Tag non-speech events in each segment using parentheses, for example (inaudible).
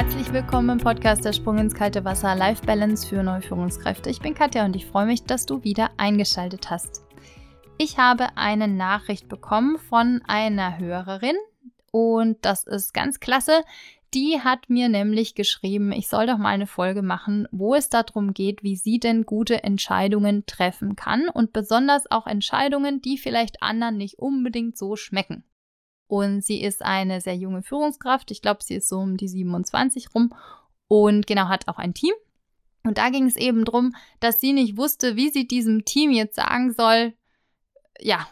Herzlich willkommen im Podcast Der Sprung ins kalte Wasser Life Balance für neue Führungskräfte. Ich bin Katja und ich freue mich, dass du wieder eingeschaltet hast. Ich habe eine Nachricht bekommen von einer Hörerin und das ist ganz klasse. Die hat mir nämlich geschrieben, ich soll doch mal eine Folge machen, wo es darum geht, wie sie denn gute Entscheidungen treffen kann und besonders auch Entscheidungen, die vielleicht anderen nicht unbedingt so schmecken. Und sie ist eine sehr junge Führungskraft. Ich glaube, sie ist so um die 27 rum und genau hat auch ein Team. Und da ging es eben darum, dass sie nicht wusste, wie sie diesem Team jetzt sagen soll, ja,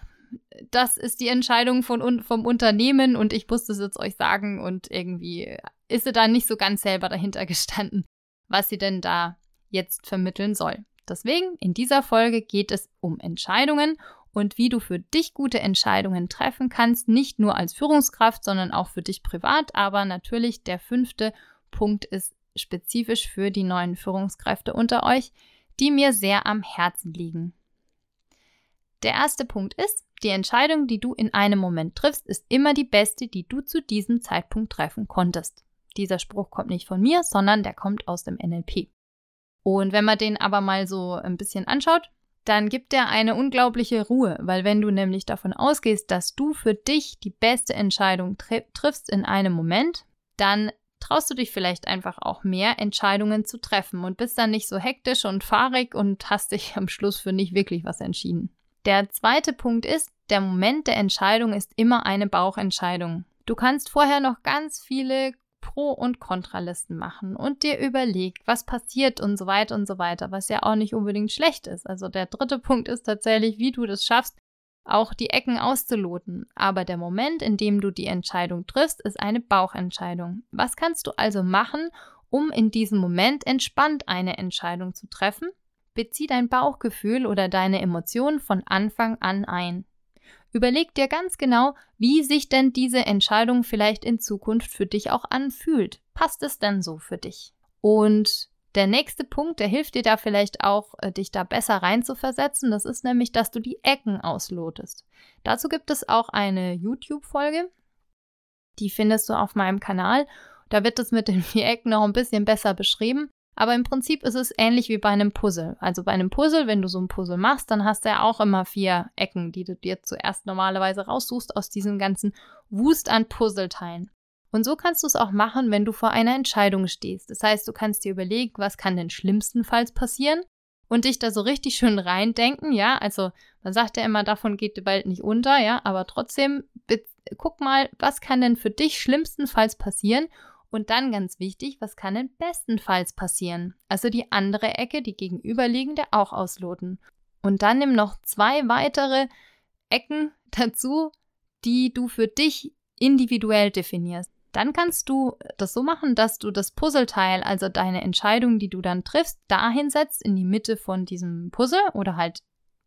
das ist die Entscheidung von, vom Unternehmen und ich musste es jetzt euch sagen und irgendwie ist sie da nicht so ganz selber dahinter gestanden, was sie denn da jetzt vermitteln soll. Deswegen, in dieser Folge geht es um Entscheidungen und wie du für dich gute Entscheidungen treffen kannst, nicht nur als Führungskraft, sondern auch für dich privat. Aber natürlich der fünfte Punkt ist spezifisch für die neuen Führungskräfte unter euch, die mir sehr am Herzen liegen. Der erste Punkt ist, die Entscheidung, die du in einem Moment triffst, ist immer die beste, die du zu diesem Zeitpunkt treffen konntest. Dieser Spruch kommt nicht von mir, sondern der kommt aus dem NLP. Und wenn man den aber mal so ein bisschen anschaut, dann gibt er eine unglaubliche Ruhe, weil wenn du nämlich davon ausgehst, dass du für dich die beste Entscheidung tri triffst in einem Moment, dann traust du dich vielleicht einfach auch mehr Entscheidungen zu treffen und bist dann nicht so hektisch und fahrig und hast dich am Schluss für nicht wirklich was entschieden. Der zweite Punkt ist, der Moment der Entscheidung ist immer eine Bauchentscheidung. Du kannst vorher noch ganz viele Pro- und Kontralisten machen und dir überlegt, was passiert und so weiter und so weiter, was ja auch nicht unbedingt schlecht ist. Also der dritte (laughs) Punkt ist tatsächlich, wie du das schaffst, auch die Ecken auszuloten. Aber der Moment, in dem du die Entscheidung triffst, ist eine Bauchentscheidung. Was kannst du also machen, um in diesem Moment entspannt eine Entscheidung zu treffen? Bezieh dein Bauchgefühl oder deine Emotionen von Anfang an ein. Überleg dir ganz genau, wie sich denn diese Entscheidung vielleicht in Zukunft für dich auch anfühlt. Passt es denn so für dich? Und der nächste Punkt, der hilft dir da vielleicht auch, äh, dich da besser reinzuversetzen, das ist nämlich, dass du die Ecken auslotest. Dazu gibt es auch eine YouTube-Folge, die findest du auf meinem Kanal. Da wird es mit den vier (laughs) Ecken noch ein bisschen besser beschrieben. Aber im Prinzip ist es ähnlich wie bei einem Puzzle. Also bei einem Puzzle, wenn du so ein Puzzle machst, dann hast du ja auch immer vier Ecken, die du dir zuerst normalerweise raussuchst aus diesem ganzen Wust an Puzzleteilen. Und so kannst du es auch machen, wenn du vor einer Entscheidung stehst. Das heißt, du kannst dir überlegen, was kann denn schlimmstenfalls passieren und dich da so richtig schön reindenken, ja? Also, man sagt ja immer, davon geht die Welt nicht unter, ja? Aber trotzdem, guck mal, was kann denn für dich schlimmstenfalls passieren und dann ganz wichtig, was kann denn bestenfalls passieren? Also die andere Ecke, die gegenüberliegende, auch ausloten. Und dann nimm noch zwei weitere Ecken dazu, die du für dich individuell definierst. Dann kannst du das so machen, dass du das Puzzleteil, also deine Entscheidung, die du dann triffst, dahin setzt in die Mitte von diesem Puzzle oder halt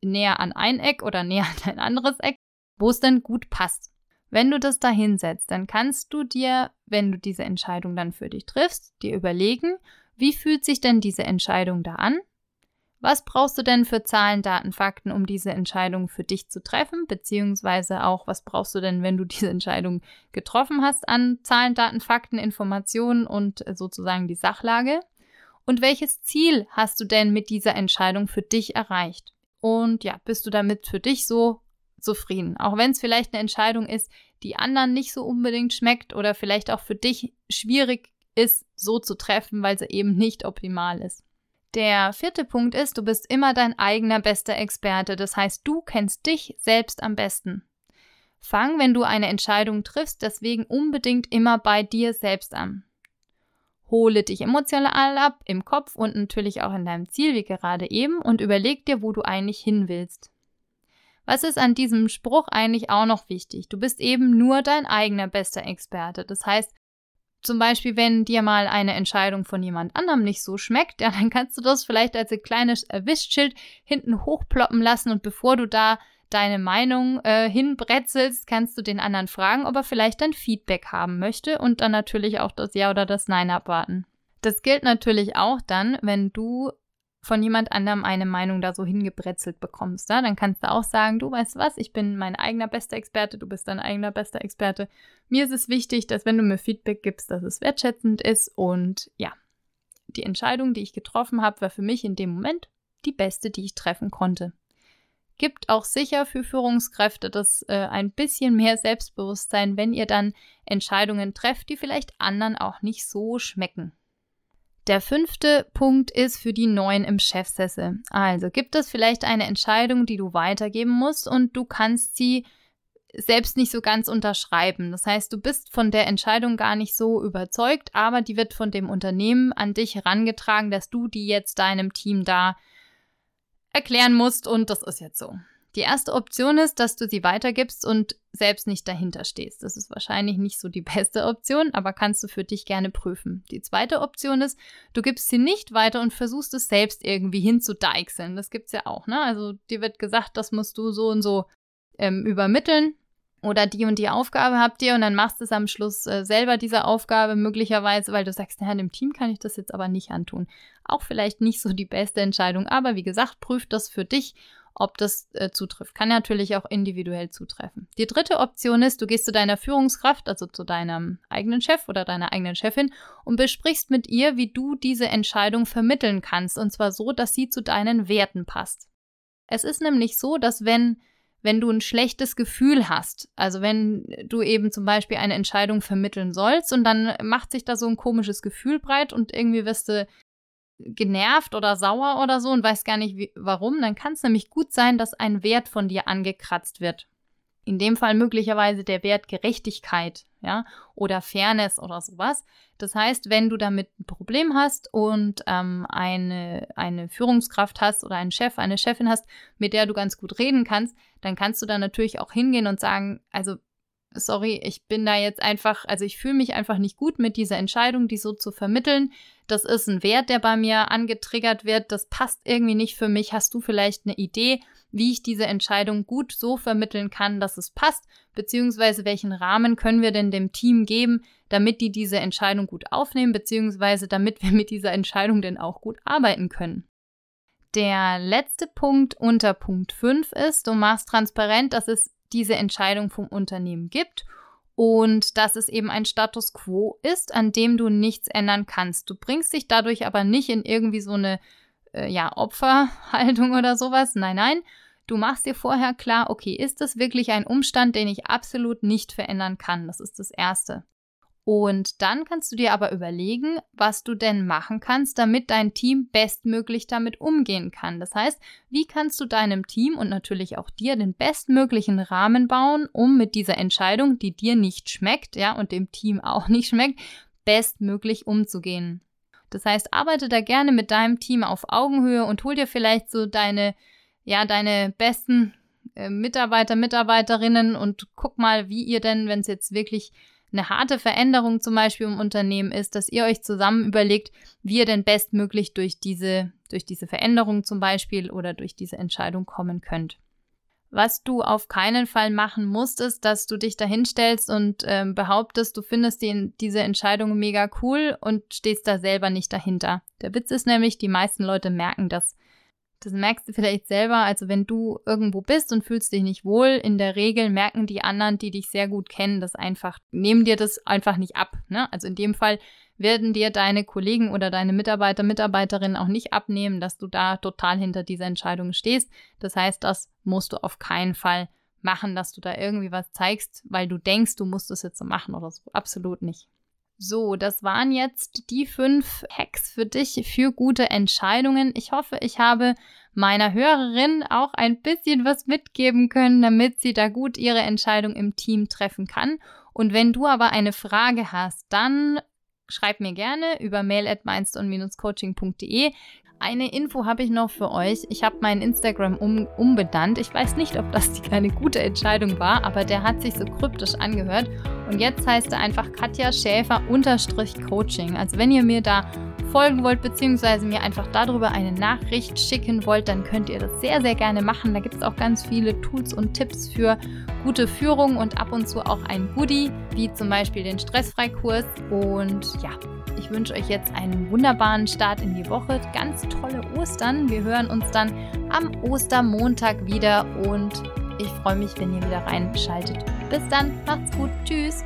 näher an ein Eck oder näher an ein anderes Eck, wo es dann gut passt. Wenn du das da hinsetzt, dann kannst du dir, wenn du diese Entscheidung dann für dich triffst, dir überlegen, wie fühlt sich denn diese Entscheidung da an? Was brauchst du denn für Zahlen, Daten, Fakten, um diese Entscheidung für dich zu treffen? Beziehungsweise auch, was brauchst du denn, wenn du (laughs) diese Entscheidung getroffen hast an Zahlen, Daten, Fakten, Informationen und sozusagen die Sachlage? Und welches Ziel hast du denn mit dieser Entscheidung für dich erreicht? Und ja, bist du damit für dich so zufrieden. Auch wenn es vielleicht eine Entscheidung ist, die anderen nicht so unbedingt schmeckt oder vielleicht auch für dich schwierig ist, so zu treffen, weil sie eben nicht optimal ist. Der vierte Punkt ist, du bist immer dein eigener bester Experte. Das heißt, du kennst dich selbst am besten. Fang, wenn du eine Entscheidung triffst, deswegen unbedingt immer bei dir selbst an. Hole dich emotional ab, im Kopf und natürlich auch in deinem Ziel, wie gerade eben, und überleg dir, wo du eigentlich hin willst. Was ist an diesem Spruch eigentlich auch noch wichtig? Du bist eben nur dein eigener bester Experte. Das heißt, zum Beispiel, wenn dir mal eine Entscheidung von jemand anderem nicht so schmeckt, ja, dann kannst du das vielleicht als ein kleines Erwischtsschild hinten hochploppen lassen und bevor du da deine Meinung äh, hinbretzelst, kannst du den anderen fragen, ob er vielleicht dein Feedback haben möchte und dann natürlich auch das Ja oder das Nein abwarten. Das gilt natürlich auch dann, wenn du von jemand anderem eine Meinung da so hingebrezelt bekommst. Ja? Dann kannst du auch sagen, du weißt was, ich bin mein eigener bester Experte, du bist dein eigener bester Experte. Mir ist es wichtig, dass wenn du mir Feedback gibst, dass es wertschätzend ist und ja, die Entscheidung, die ich getroffen habe, war für mich in dem Moment die beste, die ich treffen konnte. Gibt auch sicher für Führungskräfte das äh, ein bisschen mehr Selbstbewusstsein, wenn ihr dann Entscheidungen trefft, die vielleicht anderen auch nicht so schmecken. Der fünfte Punkt ist für die Neuen im Chefsessel. Also gibt es vielleicht eine Entscheidung, die du weitergeben musst und du kannst sie selbst nicht so ganz unterschreiben. Das heißt, du bist von der Entscheidung gar nicht so überzeugt, aber die wird von dem Unternehmen an dich herangetragen, dass du die jetzt deinem Team da erklären musst und das ist jetzt so. Die erste Option ist, dass du sie weitergibst und selbst nicht dahinter stehst. Das ist wahrscheinlich nicht so die (laughs) beste Option, aber kannst du für dich gerne prüfen. Die zweite Option ist, du gibst sie nicht weiter und versuchst es selbst irgendwie hinzudeichseln. Das gibt es ja auch, ne? Also dir wird gesagt, das musst du so und so ähm, übermitteln oder die und die Aufgabe habt ihr und dann machst du es am Schluss äh, selber diese Aufgabe möglicherweise, weil du sagst, naja, dem Team kann ich das jetzt aber nicht antun. Auch vielleicht nicht so die beste Entscheidung, aber wie gesagt, prüf das für dich, ob das äh, zutrifft. Kann natürlich auch individuell zutreffen. Die dritte Option ist, du gehst zu deiner Führungskraft, also zu deinem eigenen Chef oder deiner eigenen Chefin und besprichst mit ihr, wie du diese Entscheidung vermitteln kannst und zwar so, dass sie zu deinen Werten passt. Es ist nämlich so, dass wenn wenn du ein schlechtes Gefühl hast. Also wenn du eben zum Beispiel eine Entscheidung vermitteln sollst und dann macht sich da so ein komisches Gefühl breit und irgendwie wirst du genervt oder sauer oder so und weißt gar nicht wie, warum, dann kann es nämlich gut sein, dass ein Wert von dir angekratzt wird. In dem Fall möglicherweise der Wert Gerechtigkeit, ja, oder Fairness oder sowas. Das heißt, wenn du damit ein Problem hast und ähm, eine, eine Führungskraft hast oder einen Chef, eine Chefin hast, mit der du ganz gut reden kannst, dann kannst du da natürlich auch hingehen und sagen, also sorry, ich bin da jetzt einfach, also ich fühle mich einfach nicht gut mit dieser Entscheidung, die so zu vermitteln. Das ist ein Wert, der bei mir angetriggert wird. Das passt irgendwie nicht für mich. Hast du vielleicht eine Idee, wie ich diese Entscheidung gut so vermitteln kann, dass es passt? Beziehungsweise welchen Rahmen können wir denn dem Team geben, damit die diese Entscheidung gut aufnehmen, beziehungsweise damit wir mit dieser Entscheidung denn auch gut arbeiten können? Der letzte Punkt unter Punkt 5 ist, du machst transparent, dass es diese Entscheidung vom Unternehmen gibt und dass es eben ein Status quo ist, an dem du nichts ändern kannst. Du bringst dich dadurch aber nicht in irgendwie so eine äh, ja, Opferhaltung (laughs) oder sowas. Nein, nein. Du machst dir vorher klar, okay, ist das wirklich ein Umstand, den ich absolut nicht verändern kann? Das ist das Erste. Und dann kannst du dir aber überlegen, was du denn machen kannst, damit dein Team bestmöglich damit umgehen kann. Das heißt, wie kannst du deinem Team und natürlich auch dir den bestmöglichen Rahmen bauen, um mit dieser Entscheidung, die dir nicht schmeckt, ja, und dem Team (laughs) auch nicht schmeckt, bestmöglich umzugehen. Das heißt, arbeite da gerne mit deinem Team auf Augenhöhe und hol dir vielleicht so deine, ja, deine besten äh, Mitarbeiter, Mitarbeiterinnen und guck mal, wie ihr denn, wenn es jetzt wirklich eine harte Veränderung zum Beispiel im Unternehmen ist, dass ihr euch zusammen überlegt, wie ihr denn bestmöglich durch diese, durch diese Veränderung zum Beispiel oder durch diese Entscheidung kommen könnt. Was du auf keinen Fall machen musst, ist, dass du dich dahinstellst und äh, behauptest, du findest die, diese Entscheidung mega cool und stehst da selber nicht dahinter. Der Witz ist nämlich, die meisten Leute merken das. Das merkst du vielleicht selber, also wenn du irgendwo bist und fühlst dich nicht wohl, in der Regel merken die anderen, die dich sehr gut kennen, das einfach, nehmen dir das einfach nicht ab. Ne? Also in dem Fall werden dir deine Kollegen oder deine Mitarbeiter, Mitarbeiterinnen auch nicht abnehmen, dass du da total hinter dieser Entscheidung stehst. Das heißt, das musst du auf keinen Fall machen, dass du da irgendwie was zeigst, weil du denkst, du musst es jetzt so machen oder so. Absolut nicht. So, das waren jetzt die fünf Hacks für dich für gute Entscheidungen. Ich hoffe, ich habe meiner Hörerin auch ein bisschen was mitgeben können, damit sie da gut ihre Entscheidung im Team treffen kann. Und wenn du aber eine Frage hast, dann schreib mir gerne über mail at coachingde eine Info habe ich noch für euch. Ich habe meinen Instagram um, umbenannt. Ich weiß nicht, ob das eine gute Entscheidung war, aber der hat sich so kryptisch angehört. Und jetzt heißt er einfach Katja Schäfer Coaching. Also wenn ihr mir da folgen wollt, beziehungsweise mir einfach darüber eine Nachricht schicken wollt, dann könnt ihr das sehr, sehr gerne machen. Da gibt es auch ganz viele Tools und Tipps für gute Führung und ab und zu auch ein Goodie, wie zum Beispiel den Stressfreikurs. Und ja, ich wünsche euch jetzt einen wunderbaren Start in die Woche, ganz tolle Ostern. Wir hören uns dann am Ostermontag wieder und ich freue mich, wenn ihr wieder reinschaltet. Bis dann, macht's gut, tschüss.